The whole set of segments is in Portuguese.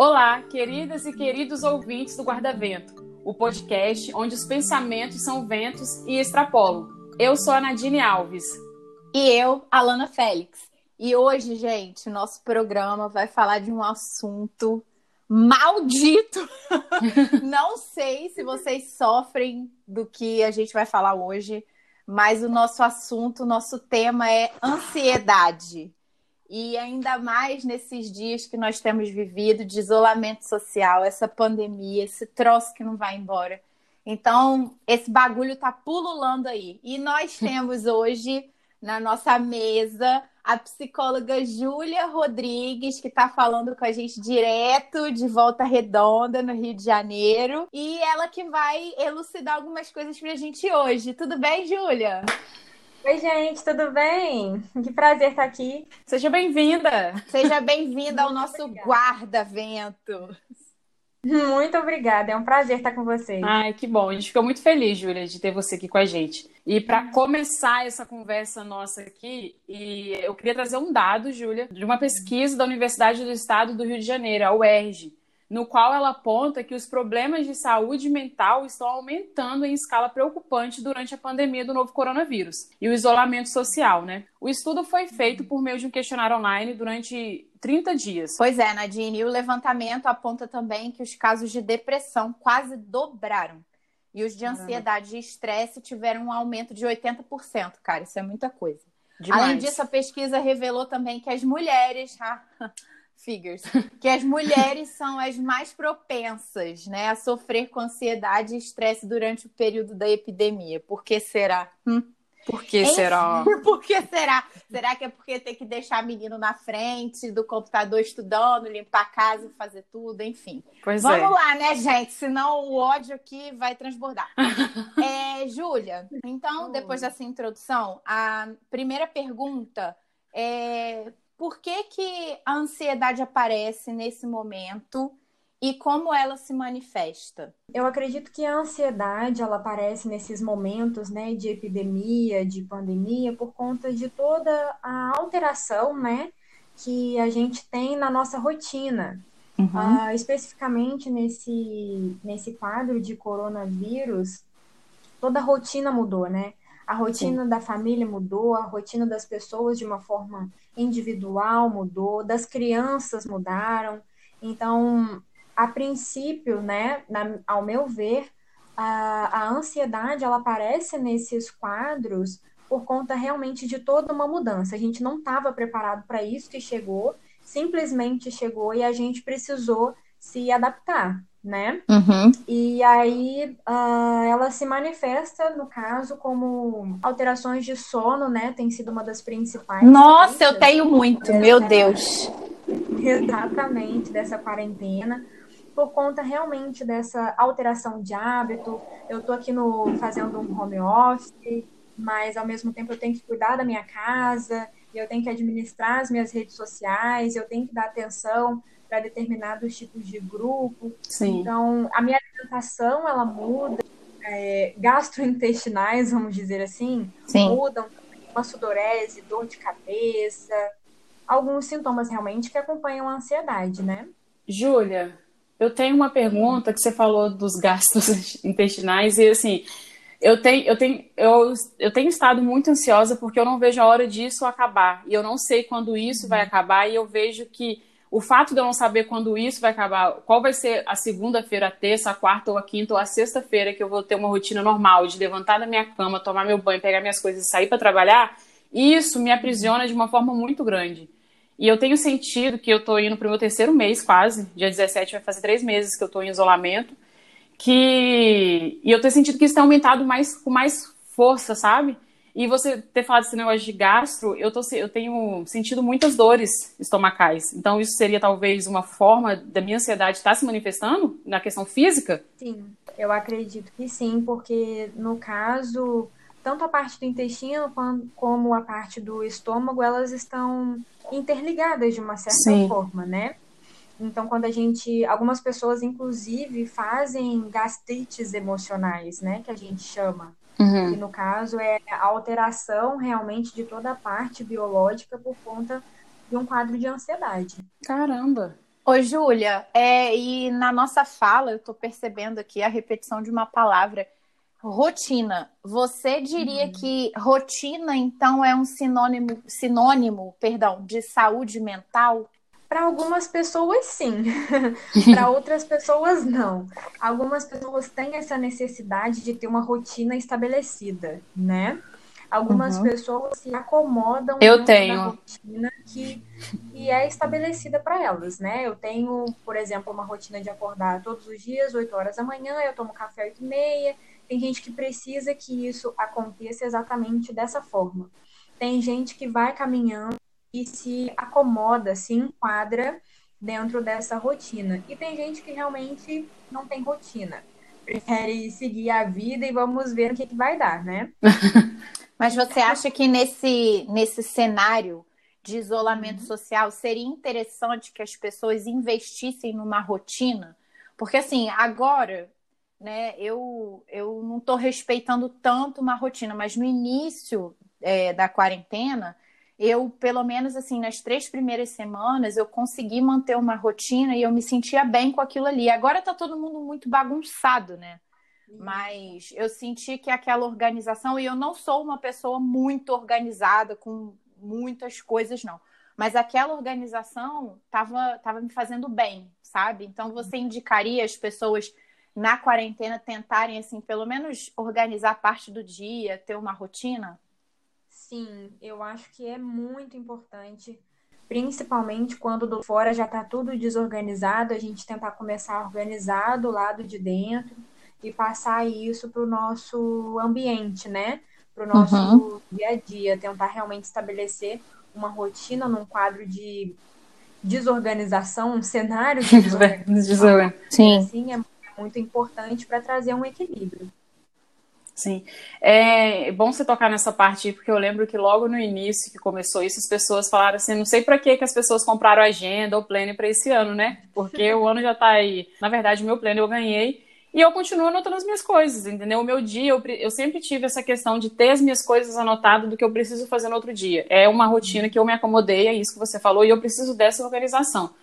Olá, queridas e queridos ouvintes do Guarda-Vento, o podcast onde os pensamentos são ventos e extrapolam. Eu sou a Nadine Alves. E eu, Alana Félix. E hoje, gente, nosso programa vai falar de um assunto maldito. Não sei se vocês sofrem do que a gente vai falar hoje, mas o nosso assunto, o nosso tema é ansiedade. E ainda mais nesses dias que nós temos vivido de isolamento social, essa pandemia, esse troço que não vai embora. Então, esse bagulho tá pululando aí. E nós temos hoje na nossa mesa a psicóloga Júlia Rodrigues, que está falando com a gente direto de Volta Redonda, no Rio de Janeiro. E ela que vai elucidar algumas coisas para a gente hoje. Tudo bem, Júlia? Oi, gente, tudo bem? Que prazer estar aqui. Seja bem-vinda. Seja bem-vinda ao nosso guarda-vento. Muito obrigada, é um prazer estar com vocês. Ai, que bom. A gente ficou muito feliz, Júlia, de ter você aqui com a gente. E para começar essa conversa nossa aqui, e eu queria trazer um dado, Júlia, de uma pesquisa da Universidade do Estado do Rio de Janeiro, a UERJ, no qual ela aponta que os problemas de saúde mental estão aumentando em escala preocupante durante a pandemia do novo coronavírus e o isolamento social, né? O estudo foi feito por meio de um questionário online durante 30 dias. Pois é, Nadine, e o levantamento aponta também que os casos de depressão quase dobraram. E os de ansiedade e estresse tiveram um aumento de 80%, cara, isso é muita coisa. Demais. Além disso, a pesquisa revelou também que as mulheres, figures, que as mulheres são as mais propensas, né, a sofrer com ansiedade e estresse durante o período da epidemia. Por que será? Hum? Por que será? Por que será? Será que é porque tem que deixar menino na frente do computador estudando, limpar a casa fazer tudo, enfim. Pois Vamos é. lá, né, gente? Senão o ódio aqui vai transbordar. é, Júlia, então, depois dessa introdução, a primeira pergunta é por que, que a ansiedade aparece nesse momento e como ela se manifesta? Eu acredito que a ansiedade ela aparece nesses momentos, né, de epidemia, de pandemia, por conta de toda a alteração, né, que a gente tem na nossa rotina. Uhum. Uh, especificamente nesse, nesse quadro de coronavírus, toda a rotina mudou, né? A rotina Sim. da família mudou, a rotina das pessoas de uma forma individual mudou, das crianças mudaram. Então, a princípio, né, na, ao meu ver, a, a ansiedade ela aparece nesses quadros por conta realmente de toda uma mudança. A gente não estava preparado para isso que chegou, simplesmente chegou e a gente precisou se adaptar né? Uhum. E aí uh, ela se manifesta, no caso, como alterações de sono, né? Tem sido uma das principais. Nossa, eu tenho muito, meu Deus. Exatamente, dessa quarentena. Por conta realmente dessa alteração de hábito. Eu tô aqui no fazendo um home office, mas ao mesmo tempo eu tenho que cuidar da minha casa, eu tenho que administrar as minhas redes sociais, eu tenho que dar atenção para determinados tipos de grupo. Sim. Então, a minha alimentação, ela muda, é, gastrointestinais, vamos dizer assim, Sim. mudam, uma sudorese, dor de cabeça, alguns sintomas realmente que acompanham a ansiedade, né? Júlia, eu tenho uma pergunta que você falou dos gastos intestinais e assim, eu tenho, eu tenho, eu, eu tenho estado muito ansiosa porque eu não vejo a hora disso acabar. E eu não sei quando isso vai acabar, e eu vejo que o fato de eu não saber quando isso vai acabar, qual vai ser a segunda-feira, a terça, a quarta ou a quinta ou a sexta-feira que eu vou ter uma rotina normal de levantar da minha cama, tomar meu banho, pegar minhas coisas e sair para trabalhar, isso me aprisiona de uma forma muito grande. E eu tenho sentido que eu estou indo para o meu terceiro mês quase, dia 17 vai fazer três meses que eu estou em isolamento, que e eu tenho sentido que isso tem aumentado mais com mais força, sabe? E você ter falado desse negócio de gastro, eu, tô, eu tenho sentido muitas dores estomacais. Então, isso seria talvez uma forma da minha ansiedade estar se manifestando na questão física? Sim, eu acredito que sim, porque no caso, tanto a parte do intestino como a parte do estômago, elas estão interligadas de uma certa sim. forma, né? Então, quando a gente. Algumas pessoas, inclusive, fazem gastrites emocionais, né? Que a gente chama. Uhum. Que no caso é a alteração realmente de toda a parte biológica por conta de um quadro de ansiedade. Caramba! Oi, Júlia, é, e na nossa fala eu estou percebendo aqui a repetição de uma palavra, rotina. Você diria uhum. que rotina, então, é um sinônimo, sinônimo, perdão, de saúde mental? Para algumas pessoas, sim. Para outras pessoas, não. Algumas pessoas têm essa necessidade de ter uma rotina estabelecida, né? Algumas uhum. pessoas se acomodam eu tenho. na rotina que, que é estabelecida para elas, né? Eu tenho, por exemplo, uma rotina de acordar todos os dias, 8 horas da manhã, eu tomo café 8 e meia. Tem gente que precisa que isso aconteça exatamente dessa forma. Tem gente que vai caminhando e se acomoda, se enquadra dentro dessa rotina. E tem gente que realmente não tem rotina. Prefere seguir a vida e vamos ver o que, que vai dar, né? Mas você acha que nesse, nesse cenário de isolamento uhum. social seria interessante que as pessoas investissem numa rotina? Porque assim, agora, né, eu, eu não estou respeitando tanto uma rotina, mas no início é, da quarentena, eu, pelo menos assim, nas três primeiras semanas, eu consegui manter uma rotina e eu me sentia bem com aquilo ali. Agora tá todo mundo muito bagunçado, né? Mas eu senti que aquela organização, e eu não sou uma pessoa muito organizada, com muitas coisas, não. Mas aquela organização estava tava me fazendo bem, sabe? Então você indicaria as pessoas na quarentena tentarem, assim, pelo menos organizar parte do dia, ter uma rotina? Sim, eu acho que é muito importante, principalmente quando do fora já está tudo desorganizado, a gente tentar começar a organizar do lado de dentro e passar isso para o nosso ambiente, né? Para o nosso uhum. dia a dia, tentar realmente estabelecer uma rotina num quadro de desorganização, um cenário de desorganização. Sim. Assim, é muito importante para trazer um equilíbrio. Sim. É bom você tocar nessa parte, porque eu lembro que logo no início que começou isso, as pessoas falaram assim: não sei para que as pessoas compraram agenda ou plano para esse ano, né? Porque o ano já tá aí. Na verdade, o meu plano eu ganhei e eu continuo anotando as minhas coisas, entendeu? O meu dia, eu, eu sempre tive essa questão de ter as minhas coisas anotadas do que eu preciso fazer no outro dia. É uma rotina que eu me acomodei, é isso que você falou, e eu preciso dessa organização.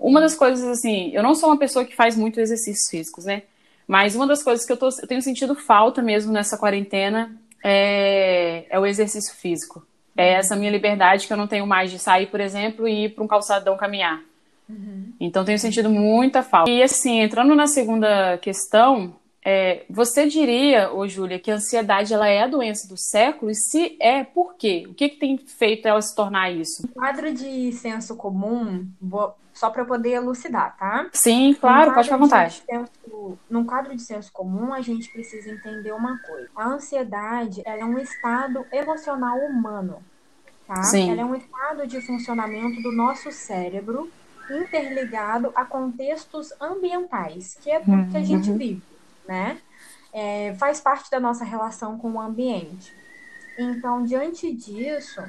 Uma das coisas, assim, eu não sou uma pessoa que faz muito exercícios físicos, né? Mas uma das coisas que eu, tô, eu tenho sentido falta mesmo nessa quarentena é, é o exercício físico. É essa minha liberdade que eu não tenho mais de sair, por exemplo, e ir para um calçadão caminhar. Uhum. Então tenho sentido muita falta. E assim, entrando na segunda questão, é, você diria, ô Júlia, que a ansiedade ela é a doença do século? E se é, por quê? O que, que tem feito ela se tornar isso? Um quadro de senso comum, vou, só para poder elucidar, tá? Sim, claro, pode ficar à vontade. Senso, num quadro de senso comum, a gente precisa entender uma coisa. A ansiedade é um estado emocional humano, tá? Sim. Ela é um estado de funcionamento do nosso cérebro interligado a contextos ambientais, que é tudo que a gente uhum. vive, né? É, faz parte da nossa relação com o ambiente. Então, diante disso,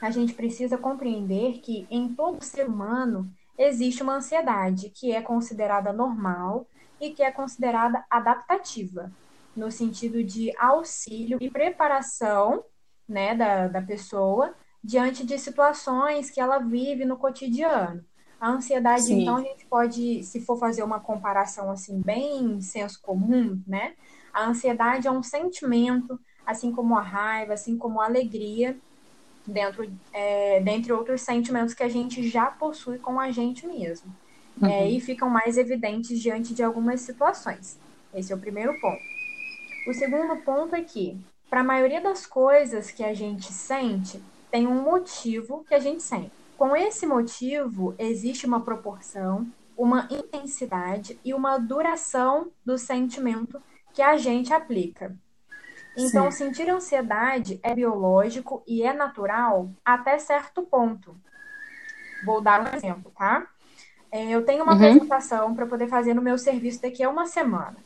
a gente precisa compreender que em todo ser humano existe uma ansiedade que é considerada normal e que é considerada adaptativa, no sentido de auxílio e preparação né, da, da pessoa diante de situações que ela vive no cotidiano. A ansiedade, Sim. então, a gente pode, se for fazer uma comparação assim, bem senso comum, né? A ansiedade é um sentimento, assim como a raiva, assim como a alegria, dentro, é, dentre outros sentimentos que a gente já possui com a gente mesmo. É, uhum. É, e ficam mais evidentes diante de algumas situações. Esse é o primeiro ponto. O segundo ponto é que, para a maioria das coisas que a gente sente, tem um motivo que a gente sente. Com esse motivo, existe uma proporção, uma intensidade e uma duração do sentimento que a gente aplica. Então, Sim. sentir ansiedade é biológico e é natural até certo ponto. Vou dar um exemplo, tá? É, eu tenho uma uhum. apresentação para poder fazer no meu serviço daqui a uma semana.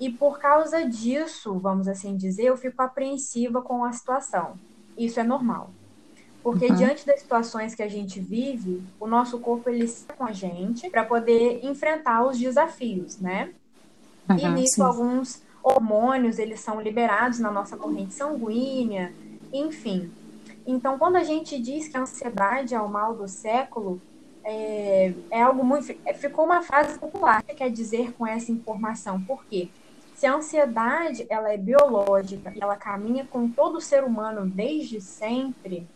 E por causa disso, vamos assim dizer, eu fico apreensiva com a situação. Isso é normal. Porque uhum. diante das situações que a gente vive, o nosso corpo ele está com a gente para poder enfrentar os desafios, né? Uhum, e nisso sim. alguns hormônios eles são liberados na nossa corrente sanguínea, enfim. Então, quando a gente diz que a ansiedade é o mal do século, é, é algo muito. É, ficou uma frase popular. Que quer dizer com essa informação? Por quê? Se a ansiedade ela é biológica e ela caminha com todo ser humano desde sempre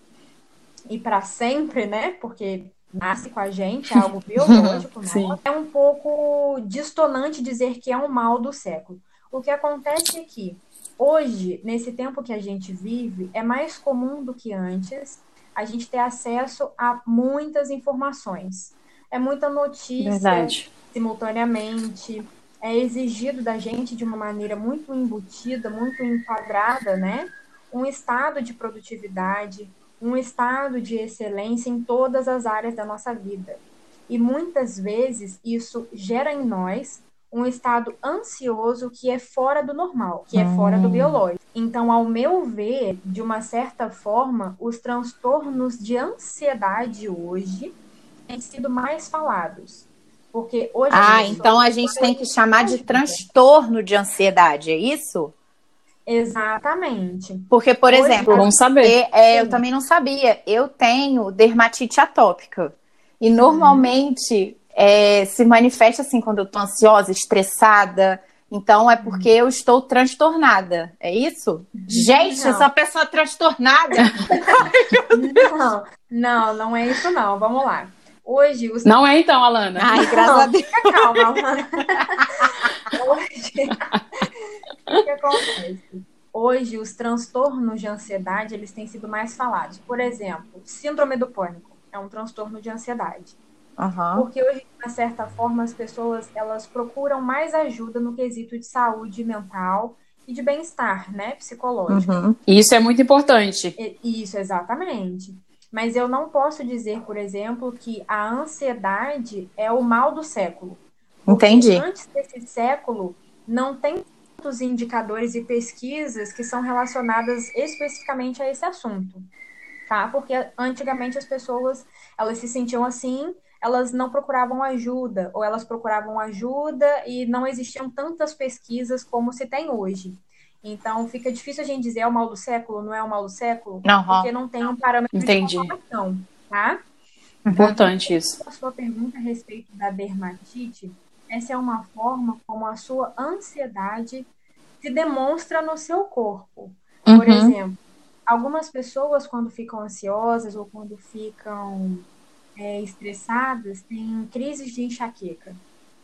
e para sempre, né? Porque nasce com a gente, é algo biológico, né? é um pouco distonante dizer que é um mal do século. O que acontece é que hoje, nesse tempo que a gente vive, é mais comum do que antes a gente ter acesso a muitas informações. É muita notícia Verdade. simultaneamente. É exigido da gente de uma maneira muito embutida, muito enquadrada, né? Um estado de produtividade, um estado de excelência em todas as áreas da nossa vida. E muitas vezes isso gera em nós um estado ansioso que é fora do normal, que é fora do hum. biológico. Então, ao meu ver, de uma certa forma, os transtornos de ansiedade hoje têm sido mais falados. Porque hoje. Ah, então a gente tem que chamar de transtorno de ansiedade, é isso? Exatamente. Porque, por Hoje, exemplo, vamos saber. É, é, eu também não sabia. Eu tenho dermatite atópica. E normalmente é, se manifesta assim quando eu tô ansiosa, estressada. Então é porque eu estou transtornada. É isso? Gente, não. eu uma pessoa transtornada. não, não, não é isso não. Vamos lá. Hoje os... Não é então, Alana. Ai, graças a Deus. Calma, Alana. Hoje... o que acontece? Hoje, os transtornos de ansiedade, eles têm sido mais falados. Por exemplo, síndrome do pânico é um transtorno de ansiedade. Uhum. Porque hoje, de certa forma, as pessoas elas procuram mais ajuda no quesito de saúde mental e de bem-estar, né, psicológico. Uhum. Isso é muito importante. Isso, exatamente. Mas eu não posso dizer, por exemplo, que a ansiedade é o mal do século. Entendi. Antes desse século, não tem tantos indicadores e pesquisas que são relacionadas especificamente a esse assunto, tá? Porque antigamente as pessoas, elas se sentiam assim, elas não procuravam ajuda, ou elas procuravam ajuda e não existiam tantas pesquisas como se tem hoje. Então, fica difícil a gente dizer é o mal do século, não é o mal do século, uhum. porque não tem um parâmetro Entendi. de comparação, tá? Importante isso. A sua pergunta a respeito da dermatite, essa é uma forma como a sua ansiedade se demonstra no seu corpo. Por uhum. exemplo, algumas pessoas, quando ficam ansiosas ou quando ficam é, estressadas, têm crises de enxaqueca.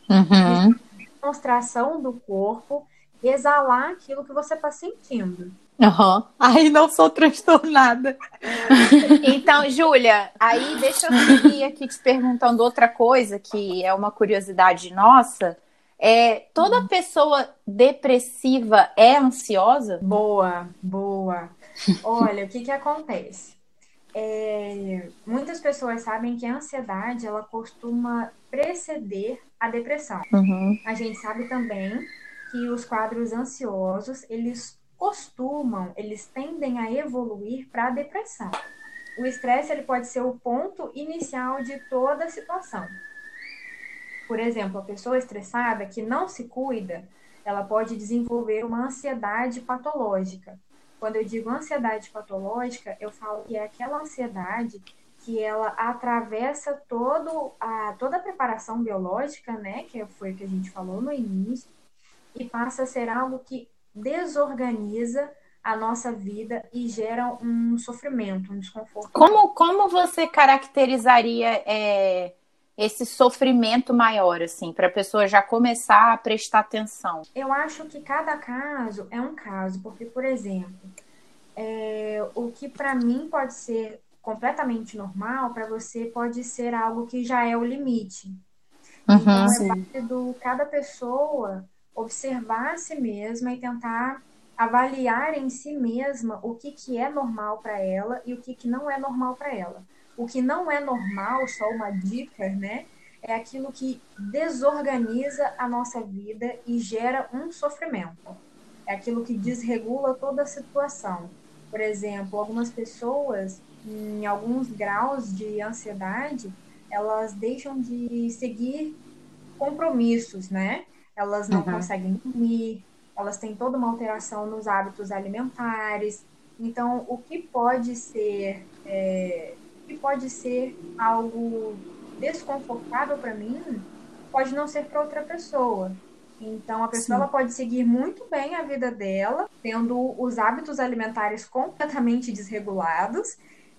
Uhum. Demonstração do corpo, exalar aquilo que você está sentindo. Uhum. Aí não sou transtornada. então, Júlia, aí deixa eu seguir aqui te perguntando outra coisa que é uma curiosidade nossa. É, toda uhum. pessoa depressiva é ansiosa? Boa, boa. Olha, o que, que acontece? É, muitas pessoas sabem que a ansiedade ela costuma preceder a depressão. Uhum. A gente sabe também que os quadros ansiosos eles costumam, eles tendem a evoluir para a depressão. O estresse ele pode ser o ponto inicial de toda a situação. Por exemplo, a pessoa estressada que não se cuida, ela pode desenvolver uma ansiedade patológica. Quando eu digo ansiedade patológica, eu falo que é aquela ansiedade que ela atravessa todo a, toda a preparação biológica, né, que foi o que a gente falou no início, e passa a ser algo que desorganiza a nossa vida e gera um sofrimento, um desconforto. Como, como você caracterizaria é, esse sofrimento maior, assim, para a pessoa já começar a prestar atenção? Eu acho que cada caso é um caso, porque, por exemplo, é, o que para mim pode ser completamente normal, para você pode ser algo que já é o limite. Uhum, então, é parte do cada pessoa observar a si mesma e tentar avaliar em si mesma o que, que é normal para ela e o que, que não é normal para ela. O que não é normal, só uma dica, né? É aquilo que desorganiza a nossa vida e gera um sofrimento. É aquilo que desregula toda a situação. Por exemplo, algumas pessoas, em alguns graus de ansiedade, elas deixam de seguir compromissos, né? Elas não uhum. conseguem dormir, elas têm toda uma alteração nos hábitos alimentares. Então, o que pode ser é, que pode ser algo desconfortável para mim pode não ser para outra pessoa. Então, a pessoa ela pode seguir muito bem a vida dela, tendo os hábitos alimentares completamente desregulados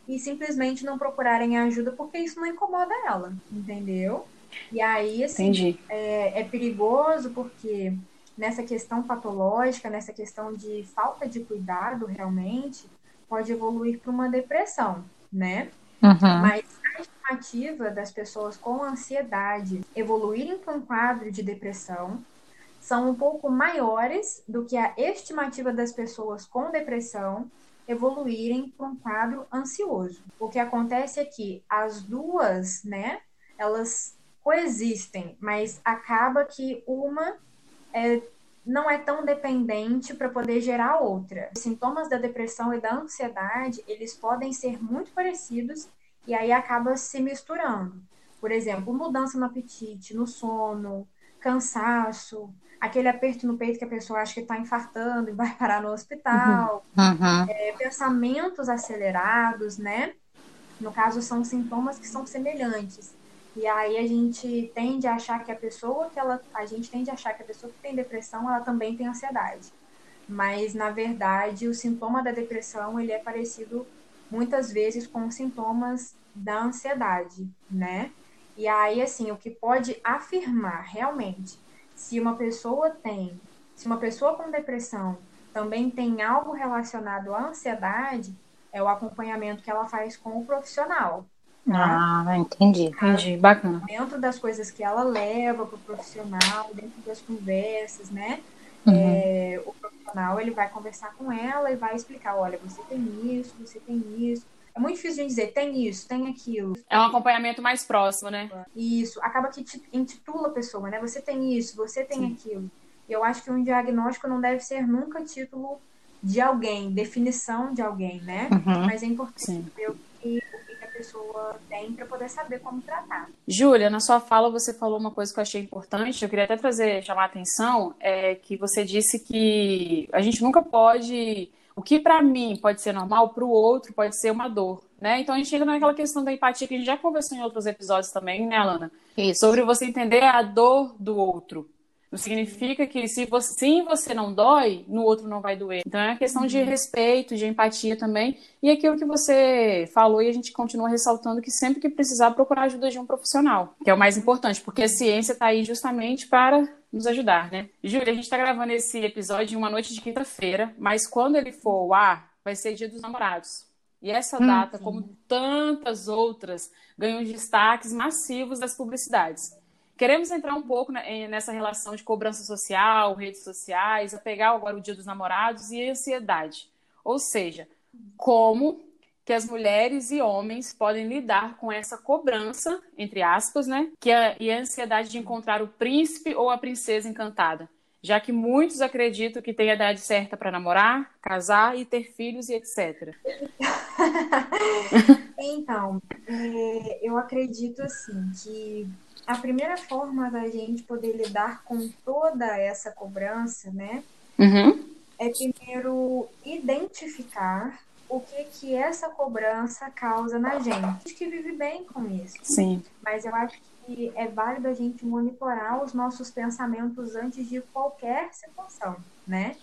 e simplesmente não procurarem ajuda porque isso não incomoda ela, entendeu? E aí, assim, é, é, perigoso porque nessa questão patológica, nessa questão de falta de cuidado realmente, pode evoluir para uma depressão, né? Uhum. Mas a estimativa das pessoas com ansiedade evoluírem para um quadro de depressão são um pouco maiores do que a estimativa das pessoas com depressão evoluírem para um quadro ansioso. O que acontece é que as duas, né, elas coexistem, mas acaba que uma é, não é tão dependente para poder gerar outra. Os sintomas da depressão e da ansiedade, eles podem ser muito parecidos e aí acaba se misturando. Por exemplo, mudança no apetite, no sono, cansaço, aquele aperto no peito que a pessoa acha que está infartando e vai parar no hospital, uhum. Uhum. É, pensamentos acelerados, né? No caso, são sintomas que são semelhantes. E aí a gente tende a achar que a pessoa que ela. A gente tende a achar que a pessoa que tem depressão, ela também tem ansiedade. Mas, na verdade, o sintoma da depressão, ele é parecido muitas vezes com sintomas da ansiedade, né? E aí, assim, o que pode afirmar realmente se uma pessoa tem, se uma pessoa com depressão também tem algo relacionado à ansiedade, é o acompanhamento que ela faz com o profissional. Tá? Ah, entendi, entendi, bacana. Dentro das coisas que ela leva para o profissional, dentro das conversas, né? Uhum. É, o profissional ele vai conversar com ela e vai explicar, olha, você tem isso, você tem isso, é muito difícil de dizer, tem isso, tem aquilo. É um acompanhamento mais próximo, né? Isso, acaba que intitula a pessoa, né? Você tem isso, você tem Sim. aquilo. Eu acho que um diagnóstico não deve ser nunca título de alguém, definição de alguém, né? Uhum. Mas é importante Sim. saber o que, o pessoa tem para poder saber como tratar. Júlia, na sua fala você falou uma coisa que eu achei importante, eu queria até trazer, chamar a atenção, é que você disse que a gente nunca pode o que para mim pode ser normal, para o outro pode ser uma dor, né? Então a gente chega naquela questão da empatia que a gente já conversou em outros episódios também, né, Alana? Isso. Sobre você entender a dor do outro. Não significa que se você, sim você não dói, no outro não vai doer. Então é uma questão de uhum. respeito, de empatia também. E aquilo que você falou e a gente continua ressaltando que sempre que precisar procurar ajuda de um profissional, que é o mais importante, porque a ciência está aí justamente para nos ajudar, né? Júlia, a gente está gravando esse episódio em uma noite de quinta-feira, mas quando ele for ao ar, vai ser Dia dos Namorados. E essa hum, data, hum, como tantas outras, ganham destaques massivos das publicidades. Queremos entrar um pouco nessa relação de cobrança social, redes sociais, a pegar agora o Dia dos Namorados e a ansiedade. Ou seja, como que as mulheres e homens podem lidar com essa cobrança, entre aspas, né? Que é, e a ansiedade de encontrar o príncipe ou a princesa encantada. Já que muitos acreditam que tem a idade certa para namorar, casar e ter filhos e etc. então, é, eu acredito assim que a primeira forma da gente poder lidar com toda essa cobrança, né, uhum. é primeiro identificar o que que essa cobrança causa na gente. A gente que vive bem com isso. Sim. Mas eu acho que é válido a gente monitorar os nossos pensamentos antes de qualquer situação, né?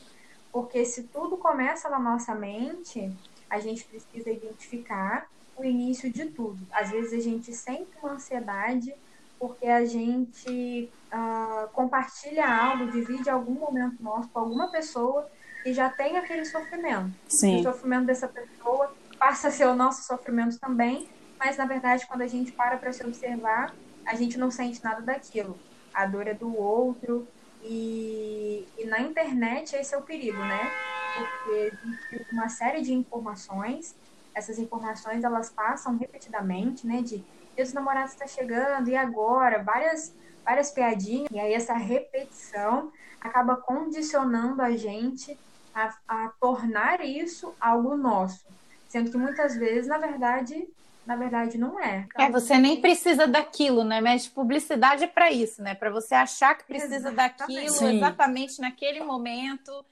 Porque se tudo começa na nossa mente, a gente precisa identificar o início de tudo. Às vezes a gente sente uma ansiedade porque a gente uh, compartilha algo, divide algum momento nosso com alguma pessoa e já tem aquele sofrimento. Sim. O sofrimento dessa pessoa passa a ser o nosso sofrimento também, mas na verdade, quando a gente para para se observar, a gente não sente nada daquilo. A dor é do outro. E, e na internet esse é o perigo, né? Porque existe uma série de informações, essas informações elas passam repetidamente, né? De os namorados está chegando, e agora? Várias, várias piadinhas. E aí essa repetição acaba condicionando a gente a, a tornar isso algo nosso. Sendo que muitas vezes, na verdade, na verdade não é. É, você nem precisa daquilo, né? Mas publicidade é para isso, né? Para você achar que precisa exatamente. daquilo Sim. exatamente naquele momento.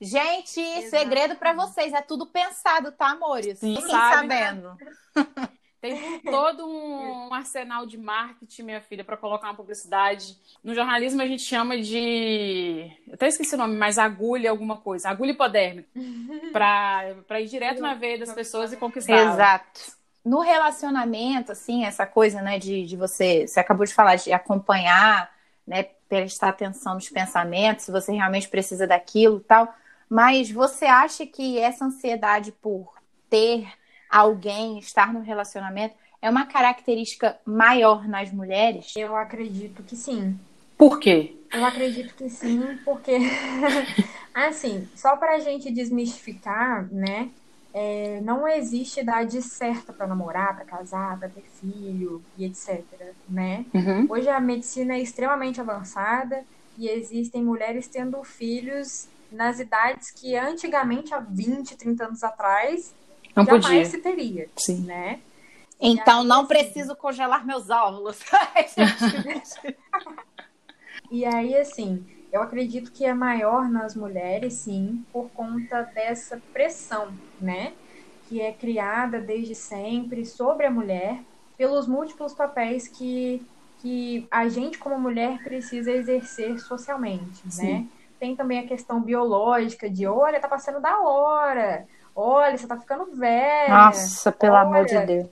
Gente, exatamente. segredo para vocês, é tudo pensado, tá, amores? Sim, Fiquem sabendo. Tem todo um arsenal de marketing, minha filha, para colocar uma publicidade. No jornalismo a gente chama de. Eu até esqueci o nome, mas agulha alguma coisa. Agulha hipodérmica. para ir direto na veia das pessoas e conquistar. Exato. No relacionamento, assim, essa coisa, né, de, de você. Você acabou de falar de acompanhar, né, prestar atenção nos pensamentos, se você realmente precisa daquilo e tal. Mas você acha que essa ansiedade por ter alguém, estar no relacionamento, é uma característica maior nas mulheres? Eu acredito que sim. Por quê? Eu acredito que sim, porque, assim, só para a gente desmistificar, né? É, não existe idade certa para namorar, para casar, para ter filho e etc. Né? Uhum. Hoje a medicina é extremamente avançada e existem mulheres tendo filhos nas idades que antigamente, há 20, 30 anos atrás, não jamais podia. se teria. Sim. Né? Então aí, não assim- preciso congelar meus óvulos. E aí, assim, eu acredito que é maior nas mulheres, sim, por conta dessa pressão, né? Que é criada desde sempre sobre a mulher, pelos múltiplos papéis que, que a gente, como mulher, precisa exercer socialmente, Sim. né? Tem também a questão biológica de, olha, tá passando da hora, olha, você tá ficando velha. Nossa, pelo Olha, amor de Deus.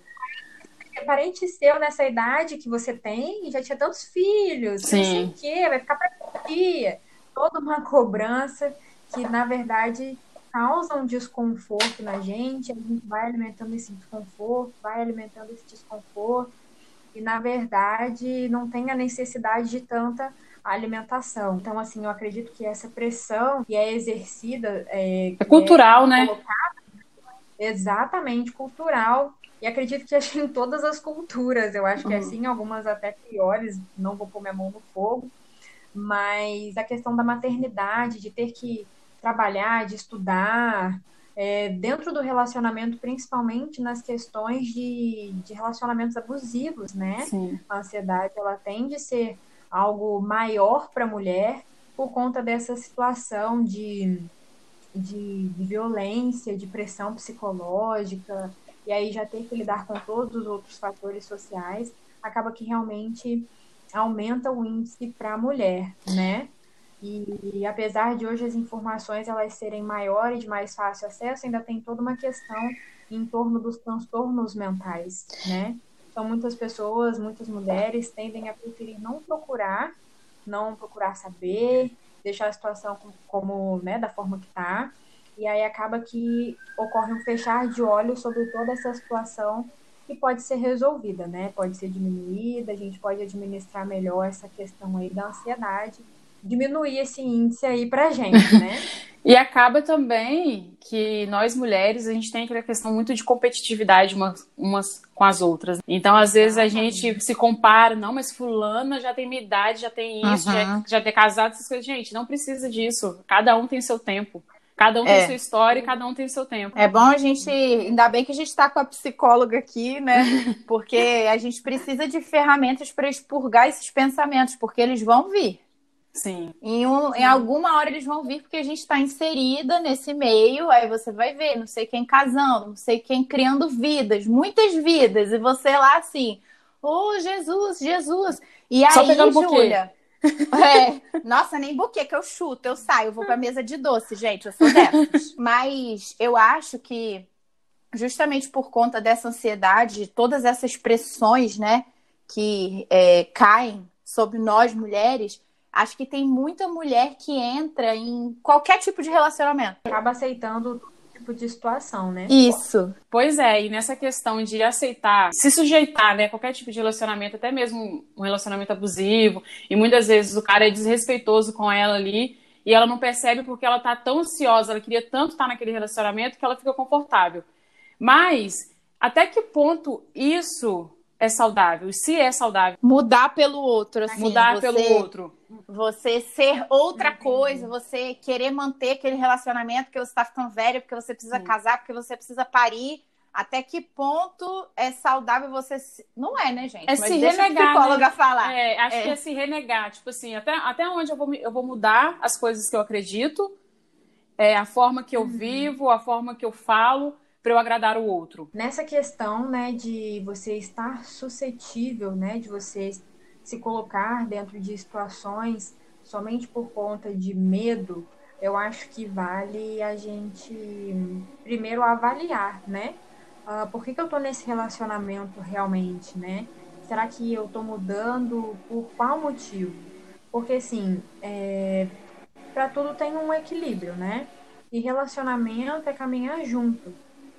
parente seu nessa idade que você tem já tinha tantos filhos, não sei Sim. o quê, vai ficar pra tia. Toda uma cobrança que, na verdade, causa um desconforto na gente, a gente vai alimentando esse desconforto, vai alimentando esse desconforto, e, na verdade, não tem a necessidade de tanta alimentação. Então, assim, eu acredito que essa pressão que é exercida é, É cultural, né? colocada exatamente cultural. E acredito que acho que em todas as culturas, eu acho que Uhum. assim, algumas até piores, não vou pôr minha mão no fogo, mas a questão da maternidade, de ter que trabalhar, de estudar, é, dentro do relacionamento, principalmente nas questões de, de relacionamentos abusivos, né? Sim. a ansiedade ela tende a ser algo maior para a mulher por conta dessa situação de, de, de violência, de pressão psicológica, e aí já ter que lidar com todos os outros fatores sociais, acaba que realmente aumenta o índice para a mulher, né? E, e apesar de hoje as informações elas serem maiores, de mais fácil acesso, ainda tem toda uma questão em torno dos transtornos mentais, né? Então, muitas pessoas, muitas mulheres tendem a preferir não procurar, não procurar saber, deixar a situação como, né, da forma que está. E aí acaba que ocorre um fechar de olhos sobre toda essa situação que pode ser resolvida, né? Pode ser diminuída, a gente pode administrar melhor essa questão aí da ansiedade, diminuir esse índice aí pra gente, né? E acaba também que nós mulheres, a gente tem aquela questão muito de competitividade umas, umas com as outras. Então, às vezes, a gente se compara, não, mas fulana já tem minha idade, já tem isso, Uhum. já, já tem casado, essas coisas. Gente, não precisa disso. Cada um tem seu tempo. Cada um tem É. sua história e cada um tem seu tempo. É bom a gente, ainda bem que a gente está com a psicóloga aqui, né? Porque a gente precisa de ferramentas para expurgar esses pensamentos, porque eles vão vir. Sim. Em, um- em alguma hora eles vão vir porque a gente está inserida nesse meio, aí você vai ver, não sei quem casando, não sei quem criando vidas, muitas vidas, e você lá assim, oh Jesus, Jesus. E Só aí, buquê. Júlia, é, nossa, nem buquê que eu chuto, eu saio, eu vou pra mesa de doce, gente, eu sou dessas. Mas eu acho que justamente por conta dessa ansiedade, de todas essas pressões, né, que é, caem sobre nós mulheres, acho que tem muita mulher que entra em qualquer tipo de relacionamento. Acaba aceitando tipo de situação, né? Isso. Pois é, e nessa questão de aceitar, se sujeitar, né, a qualquer tipo de relacionamento, até mesmo um relacionamento abusivo, e muitas vezes o cara é desrespeitoso com ela ali, e ela não percebe porque ela tá tão ansiosa, ela queria tanto estar naquele relacionamento que ela fica confortável. Mas até que ponto isso é saudável? Se é saudável, Mudar pelo outro, assim. mudar você- pelo outro. Você ser outra coisa, você querer manter aquele relacionamento porque você tá ficando velho, porque você precisa Sim. casar, porque você precisa parir. Até que ponto é saudável você. se- Não é, né, gente? É Mas se deixa renegar, a psicóloga falar. É, acho É. que é se renegar. Tipo assim, até, até onde eu vou, eu vou mudar as coisas que eu acredito, é, a forma que eu Uhum. vivo, a forma que eu falo, para eu agradar o outro? Nessa questão, né, de você estar suscetível, né, de você se colocar dentro de situações somente por conta de medo, eu acho que vale a gente primeiro avaliar, né? Uh, por que, que eu tô nesse relacionamento realmente, né? Será que eu tô mudando por qual motivo? Porque, assim, é, para tudo tem um equilíbrio, né? E relacionamento é caminhar junto.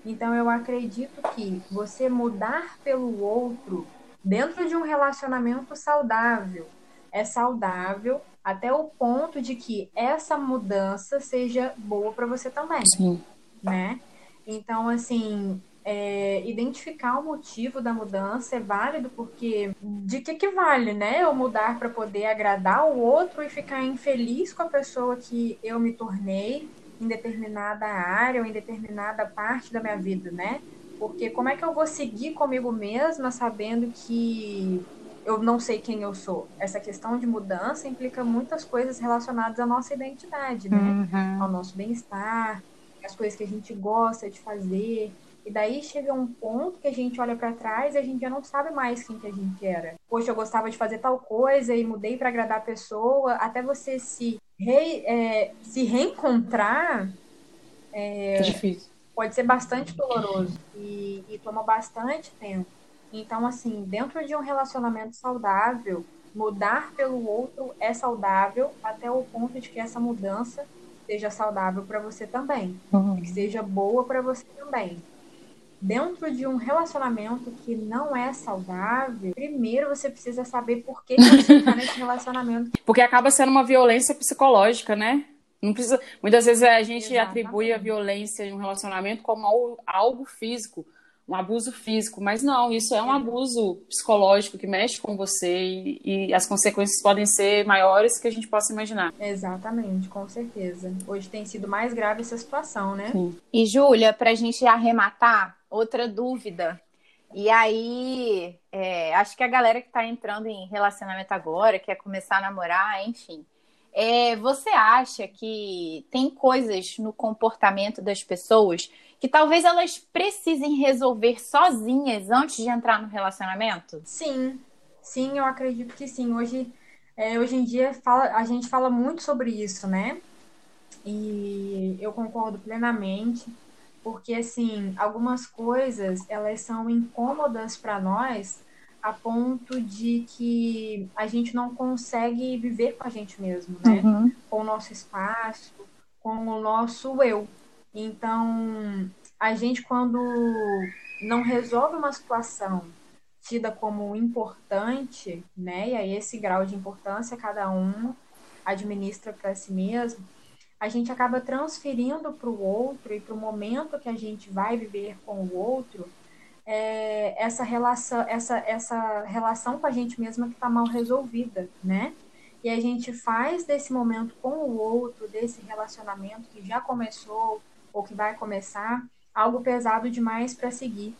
Então, eu acredito que você mudar pelo outro dentro de um relacionamento saudável é saudável até o ponto de que essa mudança seja boa para você também, Sim. né? Então, assim, é, identificar o motivo da mudança é válido porque de que que vale, né? Eu mudar para poder agradar o outro e ficar infeliz com a pessoa que eu me tornei em determinada área ou em determinada parte da minha vida, né? Porque como é que eu vou seguir comigo mesma sabendo que eu não sei quem eu sou. Essa questão de mudança implica muitas coisas relacionadas à nossa identidade, né? Uhum. Ao nosso bem-estar, as coisas que a gente gosta de fazer. E daí chega um ponto que a gente olha para trás e a gente já não sabe mais quem que a gente era. Poxa, eu gostava de fazer tal coisa e mudei para agradar a pessoa. Até você se, re, é, se reencontrar. É, é difícil. Pode ser bastante doloroso e, e toma bastante tempo. Então, assim, dentro de um relacionamento saudável, mudar pelo outro é saudável até o ponto de que essa mudança seja saudável para você também, uhum. que seja boa para você também. Dentro de um relacionamento que não é saudável, primeiro você precisa saber por que, você está nesse relacionamento. Porque acaba sendo uma violência psicológica, né? Não precisa. Muitas vezes a gente Exatamente. atribui a violência em um relacionamento como algo físico um abuso físico, mas não, isso é um abuso psicológico que mexe com você e, e, as consequências podem ser maiores que a gente possa imaginar. Exatamente, com certeza. Hoje tem sido mais grave essa situação, né? Sim. E Júlia, para a gente arrematar, outra dúvida. E aí, é, acho que a galera que está entrando em relacionamento agora, quer começar a namorar, enfim. É, você acha que tem coisas no comportamento das pessoas que talvez elas precisem resolver sozinhas antes de entrar no relacionamento? Sim, sim, eu acredito que sim. Hoje, é, hoje em dia fala, a gente fala muito sobre isso, né? E eu concordo plenamente, porque assim, algumas coisas elas são incômodas para nós a ponto de que a gente não consegue viver com a gente mesmo, né? Uhum. Com o nosso espaço, com o nosso eu. Então, a gente, quando não resolve uma situação tida como importante, né? E aí esse grau de importância cada um administra para si mesmo, a gente acaba transferindo para o outro e para o momento que a gente vai viver com o outro é, essa relação, essa, essa relação com a gente mesma que está mal resolvida, né? E a gente faz desse momento com o outro, desse relacionamento que já começou ou que vai começar, algo pesado demais para seguir,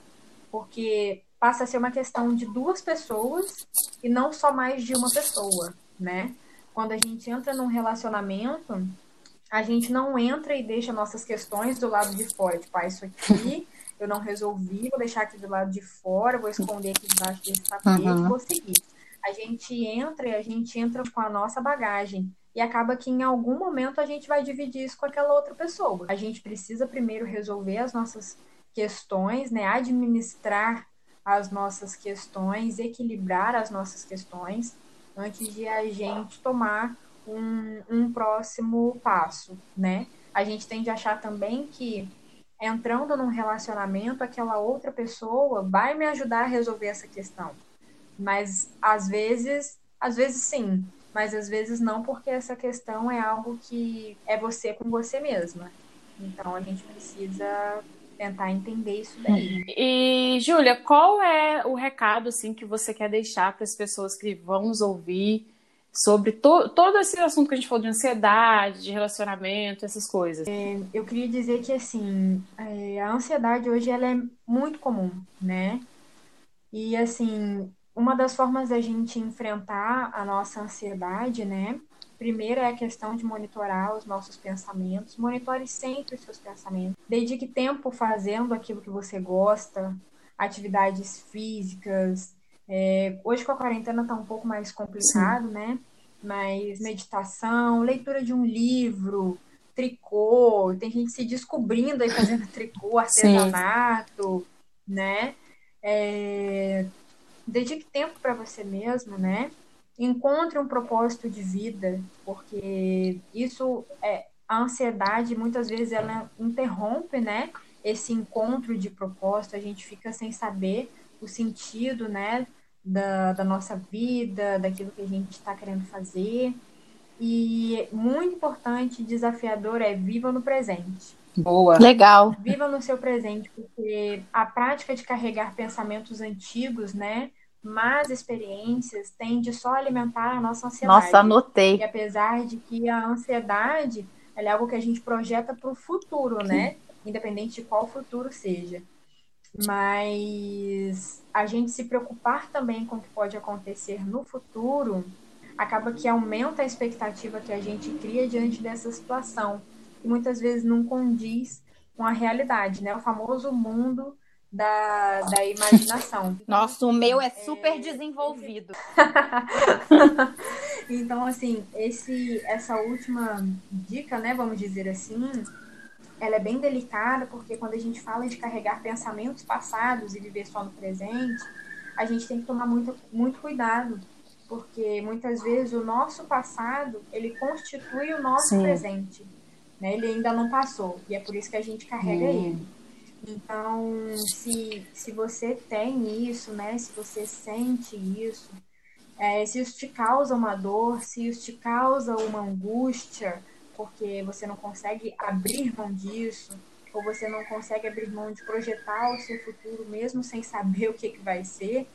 porque passa a ser uma questão de duas pessoas e não só mais de uma pessoa, né? Quando a gente entra num relacionamento, a gente não entra e deixa nossas questões do lado de fora, tipo, ah, isso aqui eu não resolvi, vou deixar aqui do lado de fora, vou esconder aqui debaixo desse tapete, uhum. vou seguir. A gente entra e a gente entra com a nossa bagagem e acaba que em algum momento a gente vai dividir isso com aquela outra pessoa. A gente precisa primeiro resolver as nossas questões, né? Administrar as nossas questões, equilibrar as nossas questões antes de a gente tomar um, um próximo passo, né? A gente tende a achar também que entrando num relacionamento, aquela outra pessoa vai me ajudar a resolver essa questão. Mas às vezes, às vezes sim, mas às vezes não, porque essa questão é algo que é você com você mesma. Então a gente precisa tentar entender isso daí. E Júlia, qual é o recado assim que você quer deixar para as pessoas que vão nos ouvir sobre to todo esse assunto que a gente falou de ansiedade, de relacionamento, essas coisas? É, eu queria dizer que assim, é, a ansiedade hoje ela é muito comum, né? E assim, uma das formas da gente enfrentar a nossa ansiedade, né, Primeiro é a questão de monitorar os nossos pensamentos. Monitore sempre os seus pensamentos. Dedique tempo fazendo aquilo que você gosta, atividades físicas. É, hoje com a quarentena está um pouco mais complicado, Sim. né? Mas meditação, leitura de um livro, tricô, tem gente se descobrindo aí fazendo tricô, artesanato, Sim. né? É, dedique tempo para você mesmo, né? Encontre um propósito de vida, porque isso é a ansiedade muitas vezes ela interrompe, né? esse encontro de propósito, a gente fica sem saber o sentido, né, da, da nossa vida, daquilo que a gente está querendo fazer. E muito importante, desafiador é viva no presente. Boa. Legal. Viva no seu presente, porque a prática de carregar pensamentos antigos, né, más experiências, tende só a alimentar a nossa ansiedade. Nossa, anotei. E apesar de que a ansiedade é algo que a gente projeta para o futuro, né? independente de qual futuro seja. Mas a gente se preocupar também com o que pode acontecer no futuro acaba que aumenta a expectativa que a gente cria diante dessa situação, que muitas vezes não condiz com a realidade, né? O famoso mundo da, da imaginação. Nossa, o meu é super é... desenvolvido. então, assim, esse, essa última dica, né, vamos dizer assim, ela é bem delicada, porque quando a gente fala de carregar pensamentos passados e viver só no presente, a gente tem que tomar muito, muito cuidado, porque muitas vezes o nosso passado, ele constitui o nosso Sim. presente, né? Ele ainda não passou, e é por isso que a gente carrega hum. ele. Então, se, se você tem isso, né? Se você sente isso, é, se isso te causa uma dor, se isso te causa uma angústia, porque você não consegue abrir mão disso, ou você não consegue abrir mão de projetar o seu futuro mesmo sem saber o que, que vai ser,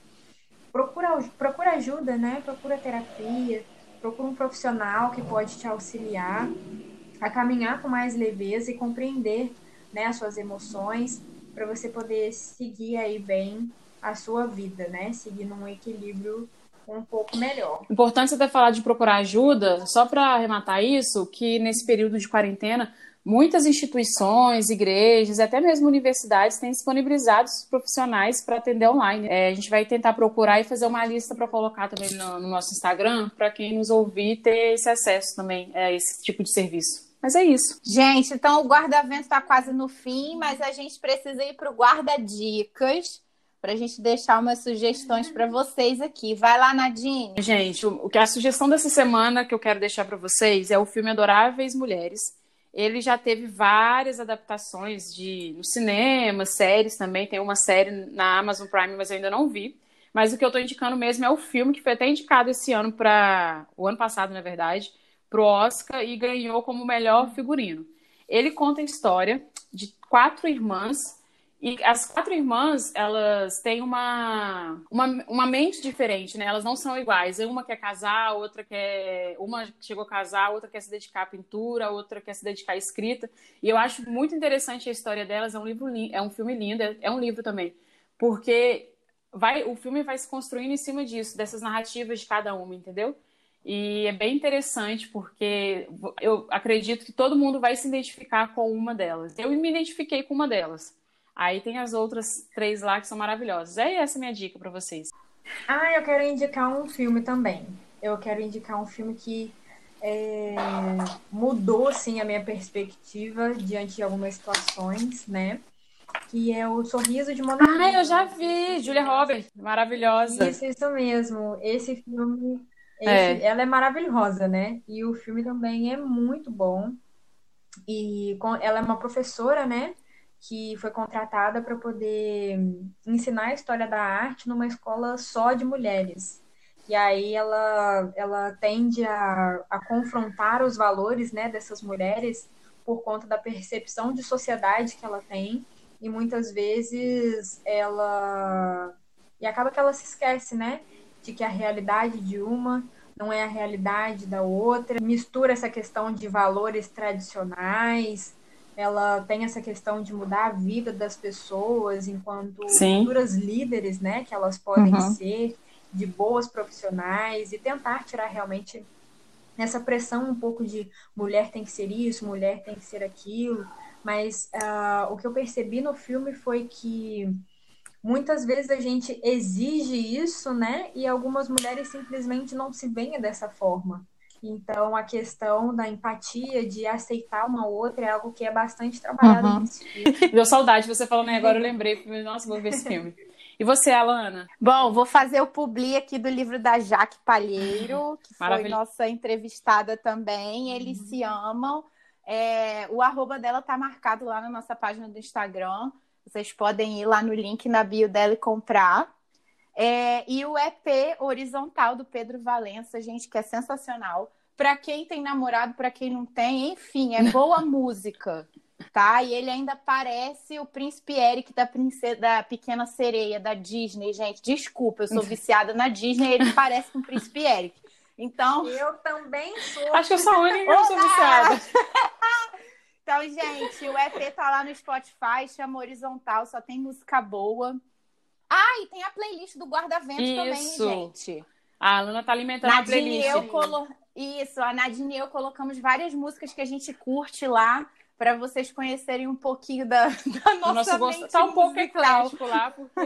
procura, procura ajuda, né? Procura terapia, procura um profissional que pode te auxiliar a caminhar com mais leveza e compreender né, as suas emoções para você poder seguir aí bem a sua vida, né? Seguir num equilíbrio um pouco melhor. Importante você ter falado de procurar ajuda, só para arrematar isso, que nesse período de quarentena, muitas instituições, igrejas, até mesmo universidades têm disponibilizado os profissionais para atender online. É, a gente vai tentar procurar e fazer uma lista para colocar também no, no nosso Instagram, para quem nos ouvir ter esse acesso também a esse tipo de serviço. Mas é isso. Gente, então o guarda-vento está quase no fim, mas a gente precisa ir para o guarda-dicas para a gente deixar umas sugestões para vocês aqui. Vai lá, Nadine. Gente, o, a sugestão dessa semana que eu quero deixar para vocês é o filme Adoráveis Mulheres. Ele já teve várias adaptações de no cinema, séries também. Tem uma série na Amazon Prime, mas eu ainda não vi. Mas o que eu estou indicando mesmo é o filme que foi até indicado esse ano para o ano passado, na verdade, para o Oscar e ganhou como melhor figurino. Ele conta a história de quatro irmãs e as quatro irmãs, elas têm uma, uma, uma mente diferente, né? Elas não são iguais. Uma quer casar, outra quer. Uma chegou a casar, outra quer se dedicar à pintura, outra quer se dedicar à escrita. E eu acho muito interessante a história delas. É um livro é um filme lindo, é, é um livro também. Porque vai, o filme vai se construindo em cima disso, dessas narrativas de cada uma, entendeu? E é bem interessante porque eu acredito que todo mundo vai se identificar com uma delas. Eu me identifiquei com uma delas. Aí tem as outras três lá que são maravilhosas. É essa minha dica para vocês. Ah, eu quero indicar um filme também. Eu quero indicar um filme que é, mudou assim a minha perspectiva diante de algumas situações, né? Que é o Sorriso de Mona Lisa. Ah, eu já vi, Julia Roberts, maravilhosa. Isso, isso mesmo. Esse filme, esse, é. ela é maravilhosa, né? E o filme também é muito bom. E com, ela é uma professora, né? Que foi contratada para poder ensinar a história da arte numa escola só de mulheres. E aí ela, ela tende a, a confrontar os valores né, dessas mulheres por conta da percepção de sociedade que ela tem. E muitas vezes ela. E acaba que ela se esquece, né? De que a realidade de uma não é a realidade da outra. Mistura essa questão de valores tradicionais ela tem essa questão de mudar a vida das pessoas enquanto Sim. futuras líderes, né, que elas podem uhum. ser, de boas profissionais e tentar tirar realmente nessa pressão um pouco de mulher tem que ser isso, mulher tem que ser aquilo, mas uh, o que eu percebi no filme foi que muitas vezes a gente exige isso, né? E algumas mulheres simplesmente não se veem dessa forma. Então, a questão da empatia, de aceitar uma outra, é algo que é bastante trabalhado uhum. nesse filme. Deu saudade você falando aí agora, eu lembrei. Nossa, vou ver esse filme. E você, Alana? Bom, vou fazer o publi aqui do livro da Jaque Palheiro, que foi nossa entrevistada também. Eles uhum. se amam. É, o arroba dela tá marcado lá na nossa página do Instagram. Vocês podem ir lá no link na bio dela e comprar. É, e o EP horizontal do Pedro Valença, gente, que é sensacional. Para quem tem namorado, para quem não tem, enfim, é boa música tá? E ele ainda parece o príncipe Eric da princesa da Pequena Sereia da Disney, gente. Desculpa, eu sou viciada na Disney, ele parece com o príncipe Eric. Então, eu também sou. Acho que eu sou a única que eu sou viciada. então, gente, o EP tá lá no Spotify, chama Horizontal, só tem música boa. Ah, e tem a playlist do Guarda-Vento também, gente. A Luna tá alimentando Nadine a playlist. Eu colo... Isso, a Nadine e eu colocamos várias músicas que a gente curte lá para vocês conhecerem um pouquinho da, da nossa nosso gosto. Tá um pouco eclético lá, porque,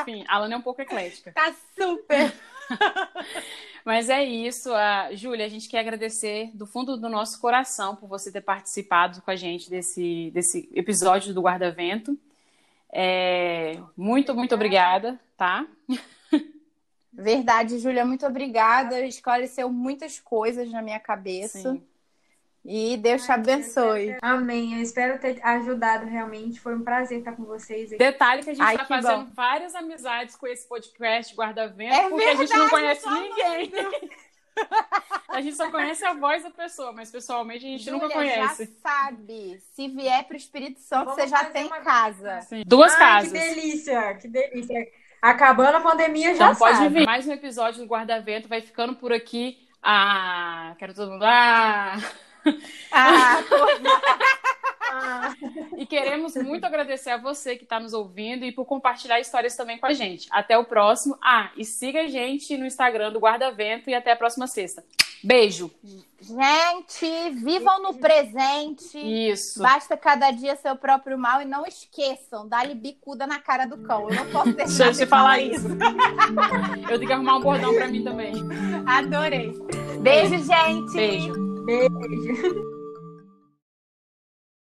enfim, a Lana é um pouco eclética. Tá super! Mas é isso, a Júlia, a gente quer agradecer do fundo do nosso coração por você ter participado com a gente desse, desse episódio do Guarda-Vento. É, muito, muito obrigada, tá? Verdade, Júlia, muito obrigada. Esclareceu muitas coisas na minha cabeça. Sim. E Deus te abençoe. Amém. Eu espero ter ajudado realmente. Foi um prazer estar com vocês aqui. Detalhe que a gente está fazendo bom. várias amizades com esse podcast Guarda-Vento, é porque verdade, a gente não conhece ninguém. a gente só conhece a voz da pessoa, mas pessoalmente a gente Julia, nunca conhece. Já sabe. Se vier para o Espírito Santo, Vamos você já tem uma... casa. Sim. Duas Ai, casas. Que delícia, que delícia. Acabando a pandemia já então, pode sabe. vir. Mais um episódio do Guarda-Vento vai ficando por aqui. Ah, quero todo mundo. Ah. Ah, ah. E queremos muito agradecer a você que está nos ouvindo e por compartilhar histórias também com a gente. Até o próximo. Ah, e siga a gente no Instagram do Guarda Vento e até a próxima sexta. Beijo. Gente, vivam no presente. Isso. Basta cada dia seu próprio mal e não esqueçam, dá-lhe bicuda na cara do cão. Eu não posso deixar de falar isso. Eu tenho que arrumar um bordão para mim também. Adorei. Beijo, gente. Beijo. Beijo.